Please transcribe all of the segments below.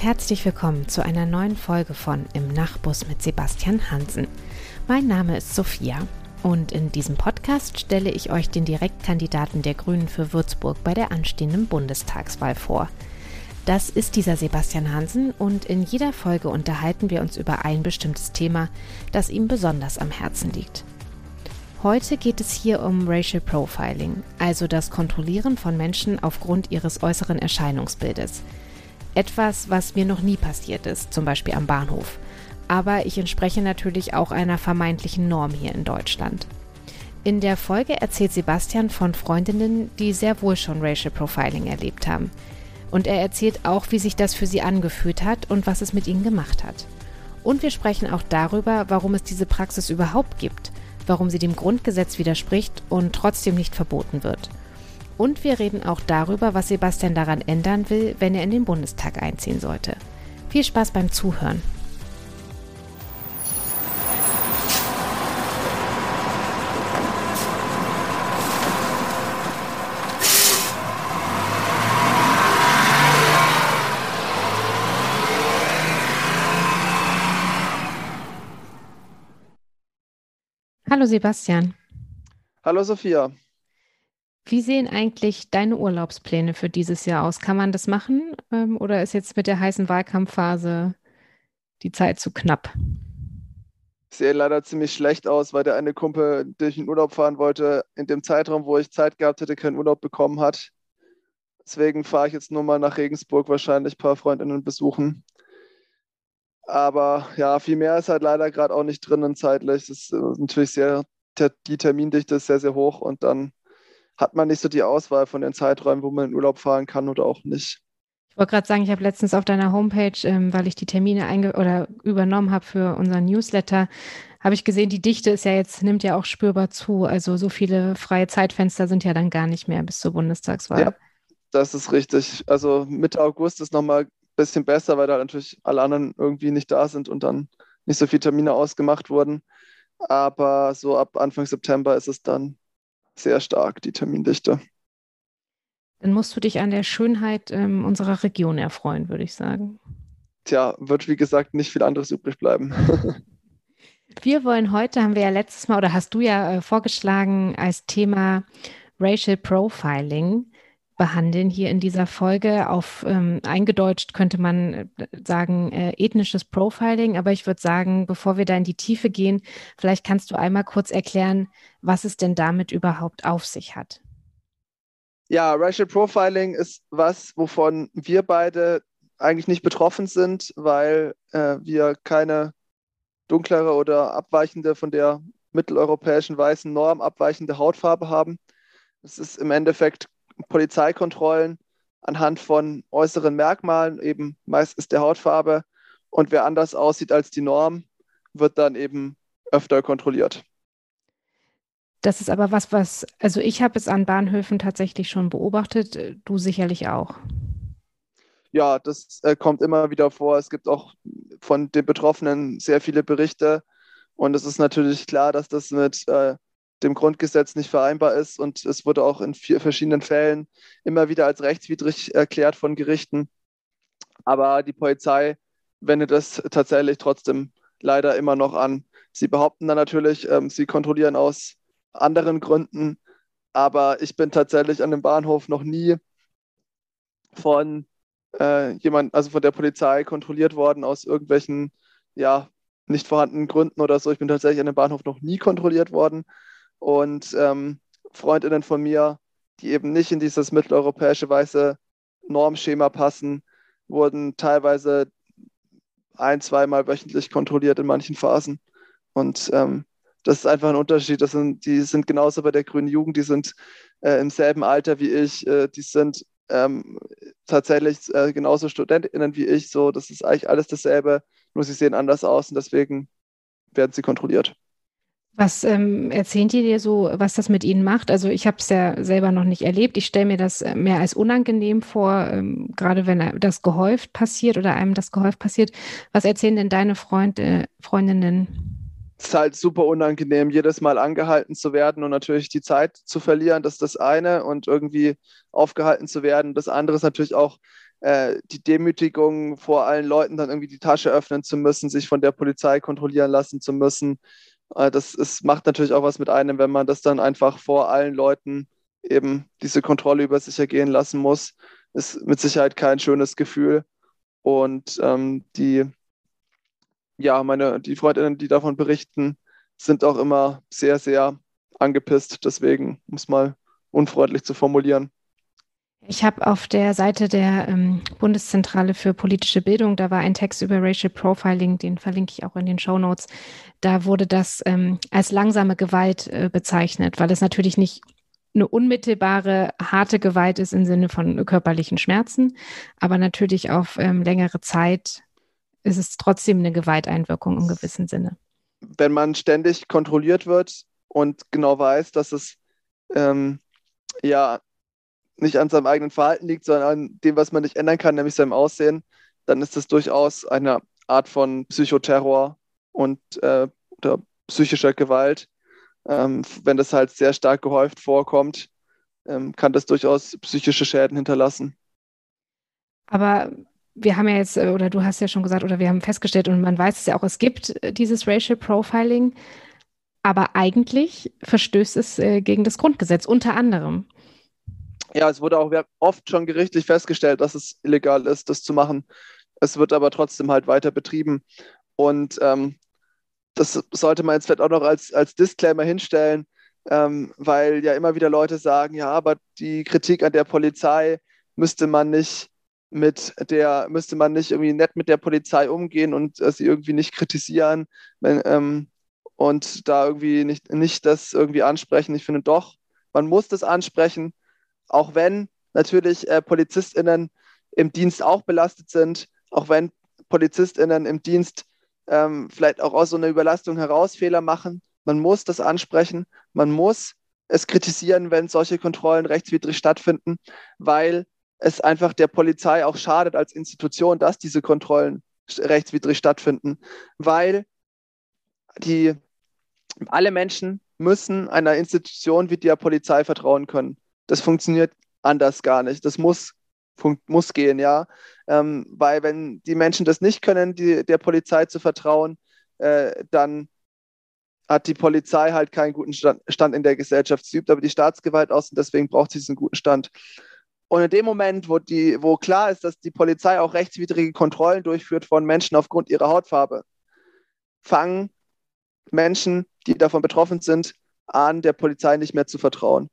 Herzlich willkommen zu einer neuen Folge von Im Nachbus mit Sebastian Hansen. Mein Name ist Sophia und in diesem Podcast stelle ich euch den Direktkandidaten der Grünen für Würzburg bei der anstehenden Bundestagswahl vor. Das ist dieser Sebastian Hansen und in jeder Folge unterhalten wir uns über ein bestimmtes Thema, das ihm besonders am Herzen liegt. Heute geht es hier um Racial Profiling, also das Kontrollieren von Menschen aufgrund ihres äußeren Erscheinungsbildes – etwas, was mir noch nie passiert ist, zum Beispiel am Bahnhof. Aber ich entspreche natürlich auch einer vermeintlichen Norm hier in Deutschland. In der Folge erzählt Sebastian von Freundinnen, die sehr wohl schon Racial Profiling erlebt haben. Und er erzählt auch, wie sich das für sie angefühlt hat und was es mit ihnen gemacht hat. Und wir sprechen auch darüber, warum es diese Praxis überhaupt gibt, warum sie dem Grundgesetz widerspricht und trotzdem nicht verboten wird. Und wir reden auch darüber, was Sebastian daran ändern will, wenn er in den Bundestag einziehen sollte. Viel Spaß beim Zuhören. Hallo Sebastian. Hallo Sophia. Wie sehen eigentlich deine Urlaubspläne für dieses Jahr aus? Kann man das machen ähm, oder ist jetzt mit der heißen Wahlkampfphase die Zeit zu knapp? Sehe leider ziemlich schlecht aus, weil der eine Kumpel, der ich in Urlaub fahren wollte, in dem Zeitraum, wo ich Zeit gehabt hätte, keinen Urlaub bekommen hat. Deswegen fahre ich jetzt nur mal nach Regensburg wahrscheinlich ein paar Freundinnen besuchen. Aber ja, viel mehr ist halt leider gerade auch nicht drinnen zeitlich. Es ist natürlich sehr, die Termindichte ist sehr, sehr hoch und dann hat man nicht so die Auswahl von den Zeiträumen, wo man in Urlaub fahren kann oder auch nicht. Ich wollte gerade sagen, ich habe letztens auf deiner Homepage, ähm, weil ich die Termine einge oder übernommen habe für unseren Newsletter, habe ich gesehen, die Dichte ist ja jetzt, nimmt ja auch spürbar zu. Also so viele freie Zeitfenster sind ja dann gar nicht mehr bis zur Bundestagswahl. Ja, das ist richtig. Also Mitte August ist nochmal ein bisschen besser, weil da natürlich alle anderen irgendwie nicht da sind und dann nicht so viele Termine ausgemacht wurden. Aber so ab Anfang September ist es dann sehr stark, die Termindichte. Dann musst du dich an der Schönheit ähm, unserer Region erfreuen, würde ich sagen. Tja, wird wie gesagt nicht viel anderes übrig bleiben. wir wollen heute, haben wir ja letztes Mal oder hast du ja äh, vorgeschlagen, als Thema Racial Profiling behandeln hier in dieser Folge. Auf ähm, eingedeutscht könnte man äh, sagen äh, ethnisches Profiling, aber ich würde sagen, bevor wir da in die Tiefe gehen, vielleicht kannst du einmal kurz erklären, was es denn damit überhaupt auf sich hat. Ja, Racial Profiling ist was, wovon wir beide eigentlich nicht betroffen sind, weil äh, wir keine dunklere oder abweichende von der mitteleuropäischen weißen Norm abweichende Hautfarbe haben. Es ist im Endeffekt Polizeikontrollen anhand von äußeren Merkmalen, eben meistens der Hautfarbe. Und wer anders aussieht als die Norm, wird dann eben öfter kontrolliert. Das ist aber was, was, also ich habe es an Bahnhöfen tatsächlich schon beobachtet, du sicherlich auch. Ja, das äh, kommt immer wieder vor. Es gibt auch von den Betroffenen sehr viele Berichte. Und es ist natürlich klar, dass das mit äh, dem Grundgesetz nicht vereinbar ist. Und es wurde auch in vier verschiedenen Fällen immer wieder als rechtswidrig erklärt von Gerichten. Aber die Polizei wendet es tatsächlich trotzdem leider immer noch an. Sie behaupten dann natürlich, ähm, sie kontrollieren aus anderen Gründen. Aber ich bin tatsächlich an dem Bahnhof noch nie von äh, jemand, also von der Polizei kontrolliert worden aus irgendwelchen, ja, nicht vorhandenen Gründen oder so. Ich bin tatsächlich an dem Bahnhof noch nie kontrolliert worden. Und ähm, Freundinnen von mir, die eben nicht in dieses mitteleuropäische weiße Normschema passen, wurden teilweise ein, zweimal wöchentlich kontrolliert in manchen Phasen. Und ähm, das ist einfach ein Unterschied. Das sind, die sind genauso bei der Grünen Jugend, die sind äh, im selben Alter wie ich, äh, die sind ähm, tatsächlich äh, genauso StudentInnen wie ich. So, das ist eigentlich alles dasselbe, nur sie sehen anders aus und deswegen werden sie kontrolliert. Was ähm, erzählen die dir so, was das mit ihnen macht? Also ich habe es ja selber noch nicht erlebt. Ich stelle mir das äh, mehr als unangenehm vor, ähm, gerade wenn das gehäuft passiert oder einem das gehäuft passiert. Was erzählen denn deine Freund, äh, Freundinnen? Es ist halt super unangenehm, jedes Mal angehalten zu werden und natürlich die Zeit zu verlieren. Das ist das eine und irgendwie aufgehalten zu werden. Das andere ist natürlich auch äh, die Demütigung vor allen Leuten dann irgendwie die Tasche öffnen zu müssen, sich von der Polizei kontrollieren lassen zu müssen. Äh, das ist, macht natürlich auch was mit einem, wenn man das dann einfach vor allen Leuten eben diese Kontrolle über sich ergehen lassen muss. Ist mit Sicherheit kein schönes Gefühl. Und ähm, die, ja, meine, die Freundinnen, die davon berichten, sind auch immer sehr, sehr angepisst. Deswegen, um es mal unfreundlich zu formulieren. Ich habe auf der Seite der ähm, Bundeszentrale für politische Bildung, da war ein Text über Racial Profiling, den verlinke ich auch in den Show Notes. Da wurde das ähm, als langsame Gewalt äh, bezeichnet, weil es natürlich nicht eine unmittelbare, harte Gewalt ist im Sinne von körperlichen Schmerzen, aber natürlich auf ähm, längere Zeit ist es trotzdem eine Gewalteinwirkung im gewissen Sinne. Wenn man ständig kontrolliert wird und genau weiß, dass es ähm, ja nicht an seinem eigenen Verhalten liegt, sondern an dem, was man nicht ändern kann, nämlich seinem Aussehen, dann ist das durchaus eine Art von Psychoterror und äh, oder psychischer Gewalt. Ähm, wenn das halt sehr stark gehäuft vorkommt, ähm, kann das durchaus psychische Schäden hinterlassen. Aber wir haben ja jetzt, äh, oder du hast ja schon gesagt, oder wir haben festgestellt, und man weiß es ja auch, es gibt äh, dieses Racial Profiling, aber eigentlich verstößt es äh, gegen das Grundgesetz, unter anderem ja, es wurde auch oft schon gerichtlich festgestellt, dass es illegal ist, das zu machen. Es wird aber trotzdem halt weiter betrieben. Und ähm, das sollte man jetzt vielleicht auch noch als, als Disclaimer hinstellen, ähm, weil ja immer wieder Leute sagen, ja, aber die Kritik an der Polizei müsste man nicht mit der, müsste man nicht irgendwie nett mit der Polizei umgehen und äh, sie irgendwie nicht kritisieren wenn, ähm, und da irgendwie nicht, nicht das irgendwie ansprechen. Ich finde doch, man muss das ansprechen, auch wenn natürlich äh, PolizistInnen im Dienst auch belastet sind, auch wenn PolizistInnen im Dienst ähm, vielleicht auch aus so einer Überlastung heraus Fehler machen. Man muss das ansprechen, man muss es kritisieren, wenn solche Kontrollen rechtswidrig stattfinden, weil es einfach der Polizei auch schadet als Institution, dass diese Kontrollen rechtswidrig stattfinden, weil die alle Menschen müssen einer Institution wie der Polizei vertrauen können. Das funktioniert anders gar nicht. Das muss, muss gehen, ja. Ähm, weil wenn die Menschen das nicht können, die, der Polizei zu vertrauen, äh, dann hat die Polizei halt keinen guten Stand, in der Gesellschaft. Sie übt aber die Staatsgewalt aus und deswegen braucht sie diesen guten Stand. Und in dem Moment, wo, die, wo klar ist, dass die Polizei auch rechtswidrige Kontrollen durchführt von Menschen aufgrund ihrer Hautfarbe, fangen Menschen, die davon betroffen sind, an, der Polizei nicht mehr zu vertrauen.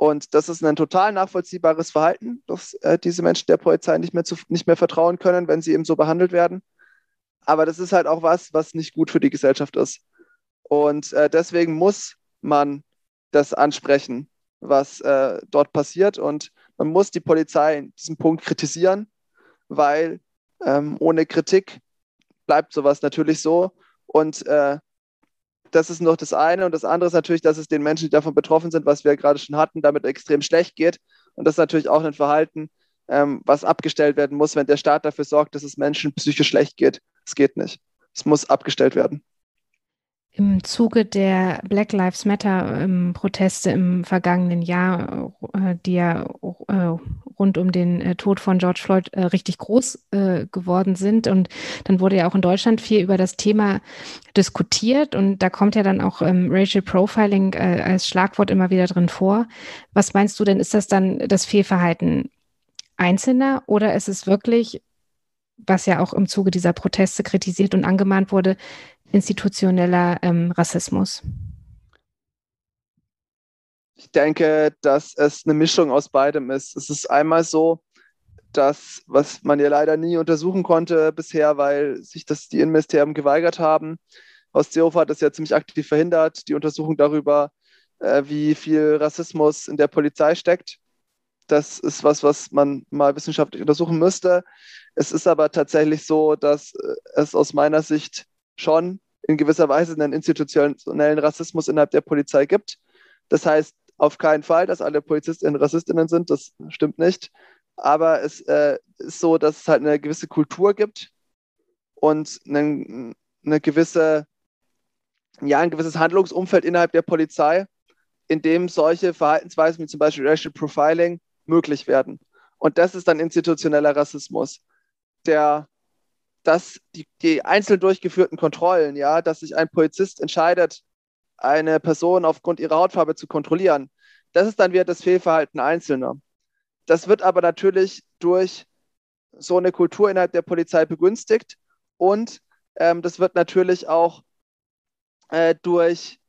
Und das ist ein total nachvollziehbares Verhalten, dass äh, diese Menschen der Polizei nicht mehr, zu, nicht mehr vertrauen können, wenn sie eben so behandelt werden. Aber das ist halt auch was, was nicht gut für die Gesellschaft ist. Und äh, deswegen muss man das ansprechen, was äh, dort passiert. Und man muss die Polizei in diesem Punkt kritisieren, weil ähm, ohne Kritik bleibt sowas natürlich so. Und äh, das ist noch das eine. Und das andere ist natürlich, dass es den Menschen, die davon betroffen sind, was wir gerade schon hatten, damit extrem schlecht geht. Und das ist natürlich auch ein Verhalten, ähm, was abgestellt werden muss, wenn der Staat dafür sorgt, dass es Menschen psychisch schlecht geht. Es geht nicht. Es muss abgestellt werden. Im Zuge der Black Lives Matter-Proteste ähm, im vergangenen Jahr, äh, die ja äh, rund um den äh, Tod von George Floyd richtig groß geworden sind. Und dann wurde ja auch in Deutschland viel über das Thema diskutiert. Und da kommt ja dann auch ähm, Racial Profiling als Schlagwort immer wieder drin vor. Was meinst du denn, ist das dann das Fehlverhalten Einzelner oder ist es wirklich was ja auch im Zuge dieser Proteste kritisiert und angemahnt wurde, institutioneller ähm, Rassismus? Ich denke, dass es eine Mischung aus beidem ist. Es ist einmal so, dass, was man ja leider nie untersuchen konnte bisher, weil sich das die Innenministerien geweigert haben. Horst Seehofer hat das ja ziemlich aktiv verhindert, die Untersuchung darüber, äh, wie viel Rassismus in der Polizei steckt. Das ist was, was man mal wissenschaftlich untersuchen müsste. Es ist aber tatsächlich so, dass äh, es aus meiner Sicht schon in gewisser Weise einen institutionellen Rassismus innerhalb der Polizei gibt. Das heißt auf keinen Fall, dass alle Polizistinnen Rassistinnen sind, das stimmt nicht. Aber es äh, ist so, dass es halt eine gewisse Kultur gibt und eine, eine gewisse, ja, ein gewisses Handlungsumfeld innerhalb der Polizei, in dem solche Verhaltensweisen wie zum Beispiel Racial Profiling möglich werden. Und das ist dann institutioneller Rassismus, der dass die, die einzeln durchgeführten Kontrollen, ja, dass sich ein Polizist entscheidet, eine Person aufgrund ihrer Hautfarbe zu kontrollieren, das ist dann wieder das Fehlverhalten Einzelner. Das wird aber natürlich durch so eine Kultur innerhalb der Polizei begünstigt und ähm, das wird natürlich auch äh, durch,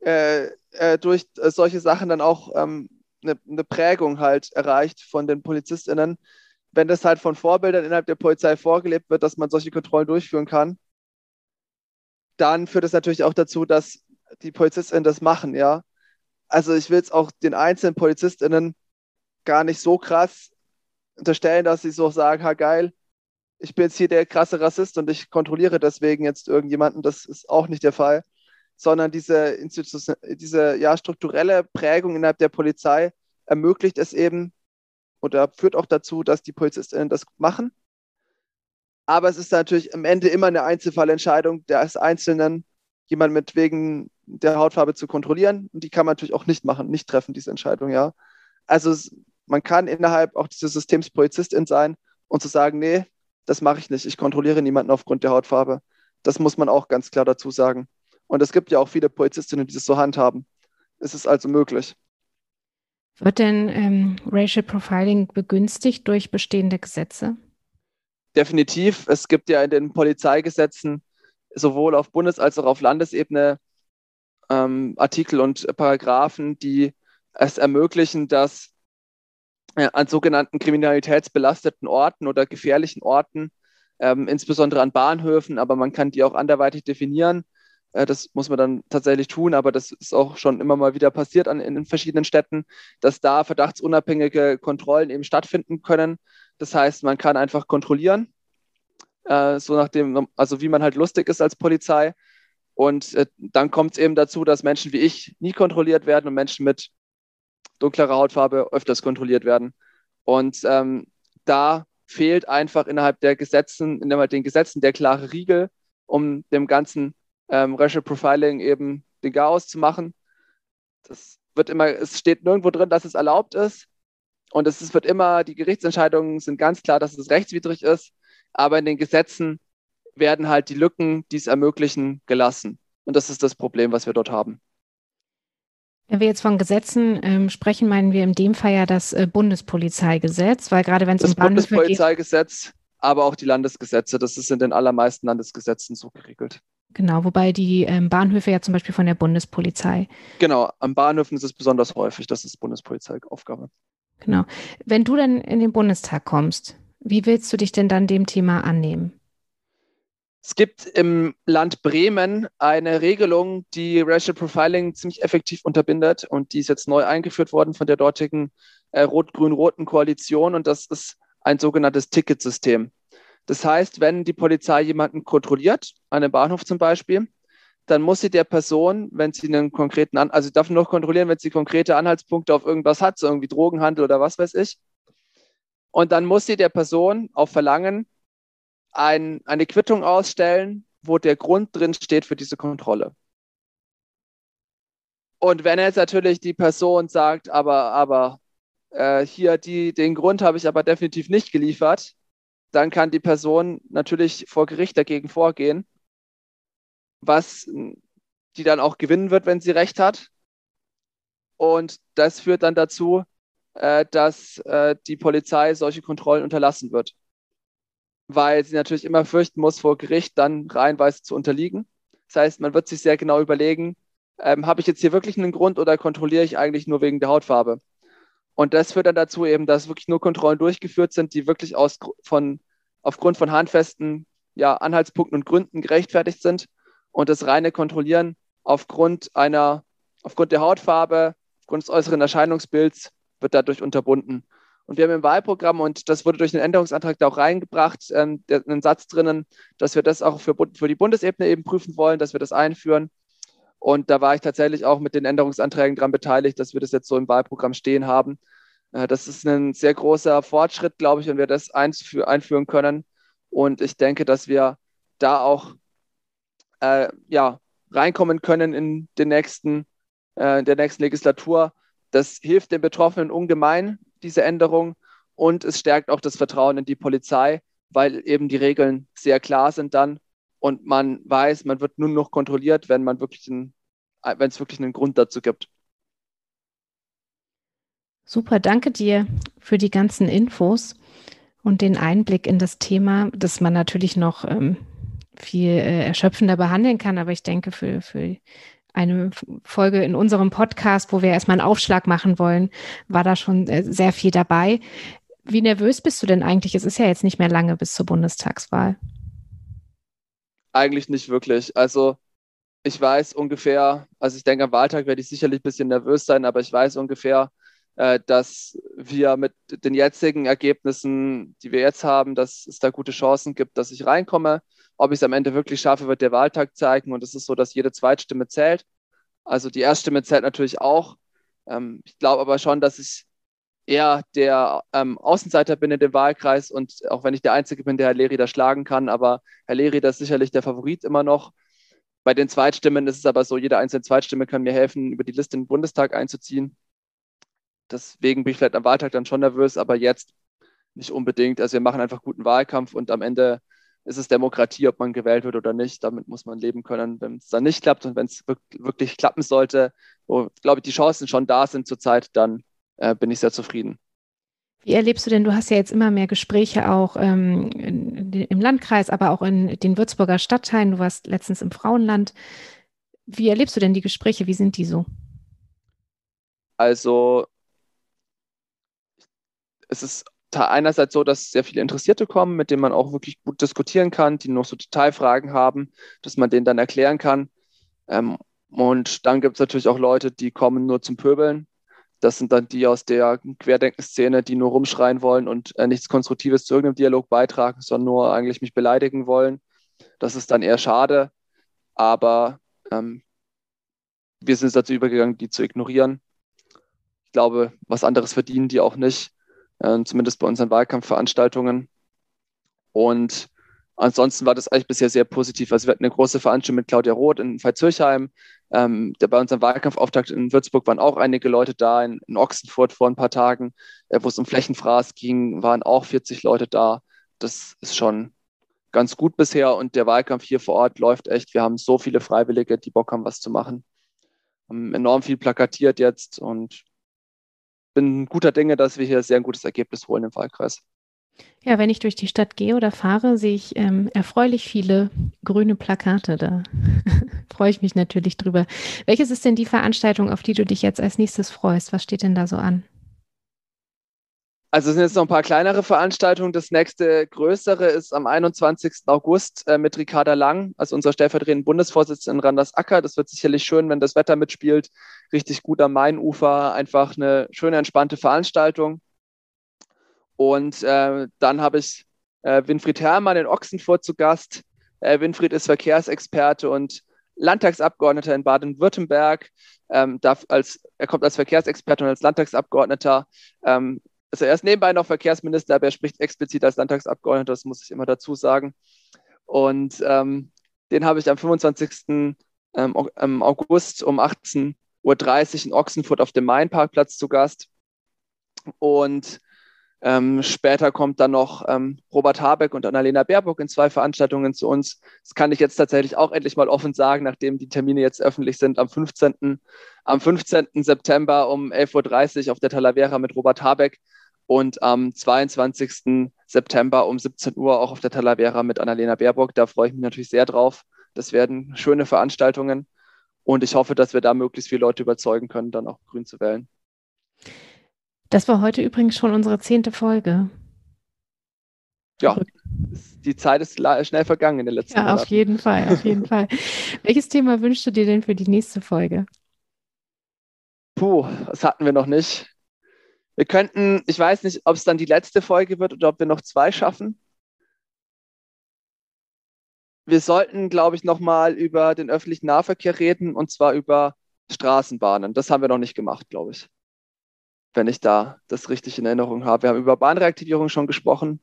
äh, äh, durch solche Sachen dann auch ähm, eine, eine Prägung halt erreicht von den PolizistInnen, wenn das halt von Vorbildern innerhalb der Polizei vorgelebt wird, dass man solche Kontrollen durchführen kann, dann führt es natürlich auch dazu, dass die PolizistInnen das machen, ja. Also ich will es auch den einzelnen PolizistInnen gar nicht so krass unterstellen, dass sie so sagen, ha geil, ich bin jetzt hier der krasse Rassist und ich kontrolliere deswegen jetzt irgendjemanden. Das ist auch nicht der Fall, sondern diese, diese ja, strukturelle Prägung innerhalb der Polizei ermöglicht es eben, oder führt auch dazu, dass die PolizistInnen das machen. Aber es ist natürlich am Ende immer eine Einzelfallentscheidung des Einzelnen, jemand mit wegen der Hautfarbe zu kontrollieren. Und die kann man natürlich auch nicht machen, nicht treffen, diese Entscheidung, ja. Also es, man kann innerhalb auch dieses Systems Polizistin sein und zu sagen, nee, das mache ich nicht. Ich kontrolliere niemanden aufgrund der Hautfarbe. Das muss man auch ganz klar dazu sagen. Und es gibt ja auch viele Polizistinnen, die das so handhaben. Es ist also möglich. Wird denn ähm, Racial Profiling begünstigt durch bestehende Gesetze? Definitiv. Es gibt ja in den Polizeigesetzen sowohl auf Bundes- als auch auf Landesebene ähm, Artikel und Paragraphen, die es ermöglichen, dass äh, an sogenannten kriminalitätsbelasteten Orten oder gefährlichen Orten, ähm, insbesondere an Bahnhöfen, aber man kann die auch anderweitig definieren, das muss man dann tatsächlich tun, aber das ist auch schon immer mal wieder passiert an, in verschiedenen Städten, dass da verdachtsunabhängige Kontrollen eben stattfinden können. Das heißt, man kann einfach kontrollieren, äh, so nachdem, also wie man halt lustig ist als Polizei. Und äh, dann kommt es eben dazu, dass Menschen wie ich nie kontrolliert werden und Menschen mit dunklerer Hautfarbe öfters kontrolliert werden. Und ähm, da fehlt einfach innerhalb der Gesetzen, innerhalb den Gesetzen der klare Riegel, um dem Ganzen ähm, Racial Profiling eben den Chaos zu machen. Das wird immer, es steht nirgendwo drin, dass es erlaubt ist. Und es ist, wird immer, die Gerichtsentscheidungen sind ganz klar, dass es rechtswidrig ist. Aber in den Gesetzen werden halt die Lücken, die es ermöglichen, gelassen. Und das ist das Problem, was wir dort haben. Wenn wir jetzt von Gesetzen ähm, sprechen, meinen wir in dem Fall ja das äh, Bundespolizeigesetz, weil gerade wenn es um Bahnhöfe geht. Das Bundespolizeigesetz, aber auch die Landesgesetze, das ist in den allermeisten Landesgesetzen so geregelt. Genau, wobei die ähm, Bahnhöfe ja zum Beispiel von der Bundespolizei. Genau, am Bahnhöfen ist es besonders häufig, das ist Bundespolizeiaufgabe. Genau. Wenn du dann in den Bundestag kommst, wie willst du dich denn dann dem Thema annehmen? Es gibt im Land Bremen eine Regelung, die Racial Profiling ziemlich effektiv unterbindet und die ist jetzt neu eingeführt worden von der dortigen äh, rot-grün-roten Koalition und das ist ein sogenanntes Ticketsystem. Das heißt, wenn die Polizei jemanden kontrolliert, einen Bahnhof zum Beispiel, dann muss sie der Person, wenn sie einen konkreten, An also sie darf nur kontrollieren, wenn sie konkrete Anhaltspunkte auf irgendwas hat, so irgendwie Drogenhandel oder was weiß ich. Und dann muss sie der Person auf Verlangen ein, eine Quittung ausstellen, wo der Grund drin steht für diese Kontrolle. Und wenn jetzt natürlich die Person sagt, aber, aber äh, hier die, den Grund habe ich aber definitiv nicht geliefert, dann kann die Person natürlich vor Gericht dagegen vorgehen, was die dann auch gewinnen wird, wenn sie recht hat. Und das führt dann dazu, äh, dass äh, die Polizei solche Kontrollen unterlassen wird, weil sie natürlich immer fürchten muss, vor Gericht dann reihenweise zu unterliegen. Das heißt, man wird sich sehr genau überlegen, ähm, habe ich jetzt hier wirklich einen Grund oder kontrolliere ich eigentlich nur wegen der Hautfarbe? Und das führt dann dazu eben, dass wirklich nur Kontrollen durchgeführt sind, die wirklich aus, von, aufgrund von handfesten ja, Anhaltspunkten und Gründen gerechtfertigt sind. Und das reine Kontrollieren aufgrund einer, aufgrund der Hautfarbe, aufgrund des äußeren Erscheinungsbilds wird dadurch unterbunden. Und wir haben im Wahlprogramm, und das wurde durch einen Änderungsantrag da auch reingebracht, ähm, einen Satz drinnen, dass wir das auch für, für die Bundesebene eben prüfen wollen, dass wir das einführen. Und da war ich tatsächlich auch mit den Änderungsanträgen daran beteiligt, dass wir das jetzt so im Wahlprogramm stehen haben. Äh, das ist ein sehr großer Fortschritt, glaube ich, wenn wir das einführen können. Und ich denke, dass wir da auch äh, ja, reinkommen können in den nächsten, äh, der nächsten Legislatur. Das hilft den Betroffenen ungemein, diese Änderung. und es stärkt auch das Vertrauen in die Polizei, weil eben die Regeln sehr klar sind dann und man weiß, man wird nur noch kontrolliert, wenn man wirklich einen, wenn es wirklich einen Grund dazu gibt. Super, danke dir für die ganzen Infos und den Einblick in das Thema, das man natürlich noch ähm, viel äh, erschöpfender behandeln kann. Aber ich denke, für, für eine Folge in unserem Podcast, wo wir erstmal einen Aufschlag machen wollen, war da schon äh, sehr viel dabei. Wie nervös bist du denn eigentlich? Es ist ja jetzt nicht mehr lange bis zur Bundestagswahl. Eigentlich nicht wirklich. Also ich weiß ungefähr, also ich denke, am Wahltag werde ich sicherlich ein bisschen nervös sein, aber ich weiß ungefähr, äh, dass wir mit den jetzigen Ergebnissen, die wir jetzt haben, dass es da gute Chancen gibt, dass ich reinkomme. Ob ich es am Ende wirklich schaffe, wird der Wahltag zeigen. Und es ist so, dass jede Zweitstimme zählt. Also die Erststimme zählt natürlich auch. Ähm, ich glaube aber schon, dass ich eher der ähm, Außenseiter bin in dem Wahlkreis und auch wenn ich der Einzige bin, der Herr Leri da schlagen kann, aber Herr Leri, ist sicherlich der Favorit immer noch. Bei den Zweitstimmen ist es aber so, jede einzelne Zweitstimme kann mir helfen, über die Liste in den Bundestag einzuziehen. Deswegen bin ich vielleicht am Wahltag dann schon nervös, aber jetzt nicht unbedingt. Also wir machen einfach guten Wahlkampf und am Ende ist es Demokratie, ob man gewählt wird oder nicht. Damit muss man leben können, wenn es dann nicht klappt und wenn es wirklich klappen sollte, wo, glaube ich, die Chancen schon da sind zurzeit, dann äh, bin ich sehr zufrieden. Wie erlebst du denn, du hast ja jetzt immer mehr Gespräche auch ähm, im Landkreis, aber auch in den Würzburger Stadtteilen. Du warst letztens im Frauenland. Wie erlebst du denn die Gespräche? Wie sind die so? Also es ist einerseits so, dass sehr viele Interessierte kommen, mit denen man auch wirklich gut diskutieren kann, die noch so Detailfragen haben, dass man denen dann erklären kann. Ähm, und dann gibt es natürlich auch Leute, die kommen nur zum Pöbeln. Das sind dann die aus der Querdenkenszene, die nur rumschreien wollen und äh, nichts Konstruktives zu irgendeinem Dialog beitragen, sondern nur eigentlich mich beleidigen wollen. Das ist dann eher schade. Aber ähm, wir sind dazu übergegangen, die zu ignorieren. Ich glaube, was anderes verdienen die auch nicht äh, zumindest bei unseren Wahlkampfveranstaltungen. Und ansonsten war das eigentlich bisher sehr positiv. Also wir hatten eine große Veranstaltung mit Claudia Roth in Veitshöchheim. Ähm, bei unserem Wahlkampfauftakt in Würzburg waren auch einige Leute da, in, in Ochsenfurt vor ein paar Tagen, äh, wo es um Flächenfraß ging, waren auch 40 Leute da. Das ist schon ganz gut bisher und der Wahlkampf hier vor Ort läuft echt. Wir haben so viele Freiwillige, die Bock haben, was zu machen. Haben enorm viel plakatiert jetzt und bin guter Dinge, dass wir hier sehr ein gutes Ergebnis holen im Wahlkreis. Ja, wenn ich durch die Stadt gehe oder fahre, sehe ich ähm, erfreulich viele grüne Plakate. Da freue ich mich natürlich drüber. Welches ist denn die Veranstaltung, auf die du dich jetzt als nächstes freust? Was steht denn da so an? Also es sind jetzt noch ein paar kleinere Veranstaltungen. Das nächste größere ist am 21. August äh, mit Ricarda Lang, also unser stellvertretender Bundesvorsitzender in Randers Acker. Das wird sicherlich schön, wenn das Wetter mitspielt. Richtig gut am Mainufer. Einfach eine schöne, entspannte Veranstaltung. Und äh, dann habe ich äh, Winfried Herrmann in Ochsenfurt zu Gast. Äh, Winfried ist Verkehrsexperte und Landtagsabgeordneter in Baden-Württemberg. Ähm, er kommt als Verkehrsexperte und als Landtagsabgeordneter ähm, also er ist nebenbei noch Verkehrsminister, aber er spricht explizit als Landtagsabgeordneter, das muss ich immer dazu sagen. Und ähm, den habe ich am 25. Ähm, August um 18.30 Uhr in Ochsenfurt auf dem Mainparkplatz zu Gast. Und ähm, später kommt dann noch ähm, Robert Habeck und Annalena Baerbock in zwei Veranstaltungen zu uns. Das kann ich jetzt tatsächlich auch endlich mal offen sagen, nachdem die Termine jetzt öffentlich sind. Am 15. Am 15. September um 11.30 Uhr auf der Talavera mit Robert Habeck und am 22. September um 17 Uhr auch auf der Talavera mit Annalena Baerbock. Da freue ich mich natürlich sehr drauf. Das werden schöne Veranstaltungen und ich hoffe, dass wir da möglichst viele Leute überzeugen können, dann auch grün zu wählen. Das war heute übrigens schon unsere zehnte Folge. Ja, die Zeit ist schnell vergangen in den letzten Jahren. Ja, Monaten. auf jeden Fall, auf jeden Fall. Welches Thema wünschst du dir denn für die nächste Folge? Puh, das hatten wir noch nicht. Wir könnten, ich weiß nicht, ob es dann die letzte Folge wird oder ob wir noch zwei schaffen. Wir sollten, glaube ich, nochmal über den öffentlichen Nahverkehr reden und zwar über Straßenbahnen. Das haben wir noch nicht gemacht, glaube ich. Wenn ich da das richtig in Erinnerung habe. Wir haben über Bahnreaktivierung schon gesprochen.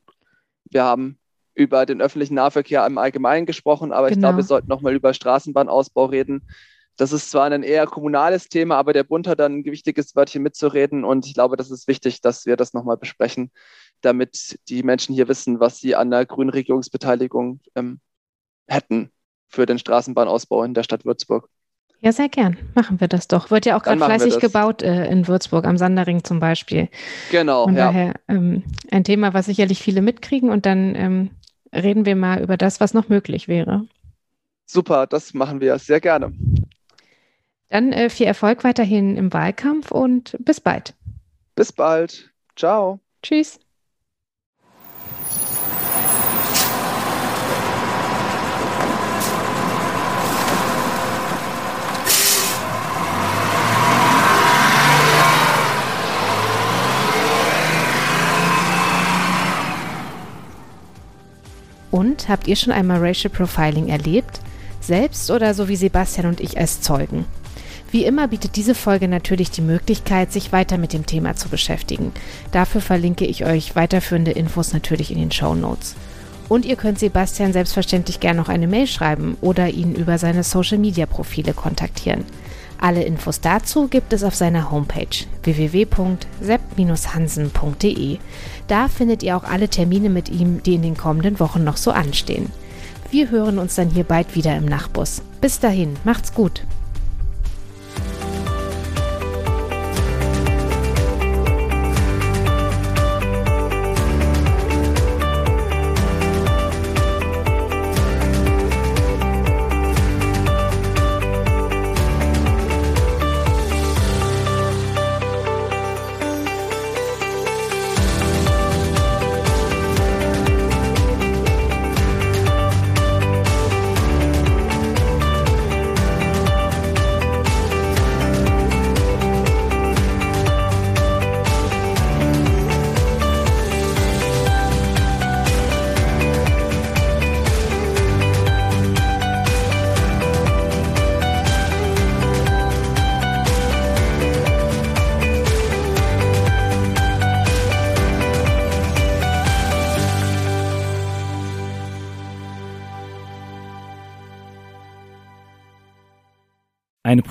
Wir haben über den öffentlichen Nahverkehr im Allgemeinen gesprochen, aber genau. ich glaube, wir sollten nochmal über Straßenbahnausbau reden. das ist zwar ein eher kommunales Thema, aber der Bund hat dann ein gewichtiges Wörtchen mitzureden und ich glaube, das ist wichtig, dass wir das nochmal besprechen, damit die Menschen hier wissen, was sie an der grünen Regierungsbeteiligung ähm, hätten für den Straßenbahnausbau in der Stadt Würzburg. Ja, sehr gern. Machen wir das doch. Wird ja auch gerade fleißig gebaut äh, in Würzburg, am Sanderring zum Beispiel. Genau. Von ja. daher ähm, ein Thema, was sicherlich viele mitkriegen und dann ähm, reden wir mal über das, was noch möglich wäre. Super, das machen wir sehr gerne. Dann äh, viel Erfolg weiterhin im Wahlkampf und bis bald. Bis bald. Ciao. Tschüss. Und habt ihr schon einmal Racial Profiling erlebt? Selbst oder so wie Sebastian und ich als Zeugen? Wie immer bietet diese Folge natürlich die Möglichkeit, sich weiter mit dem Thema zu beschäftigen. Dafür verlinke ich euch weiterführende Infos natürlich in den Show Notes. Und ihr könnt Sebastian selbstverständlich gerne noch eine Mail schreiben oder ihn über seine Social-Media-Profile kontaktieren. Alle Infos dazu gibt es auf seiner Homepage www.sepp-hansen.de. Da findet ihr auch alle Termine mit ihm, die in den kommenden Wochen noch so anstehen. Wir hören uns dann hier bald wieder im Nachbus. Bis dahin, macht's gut.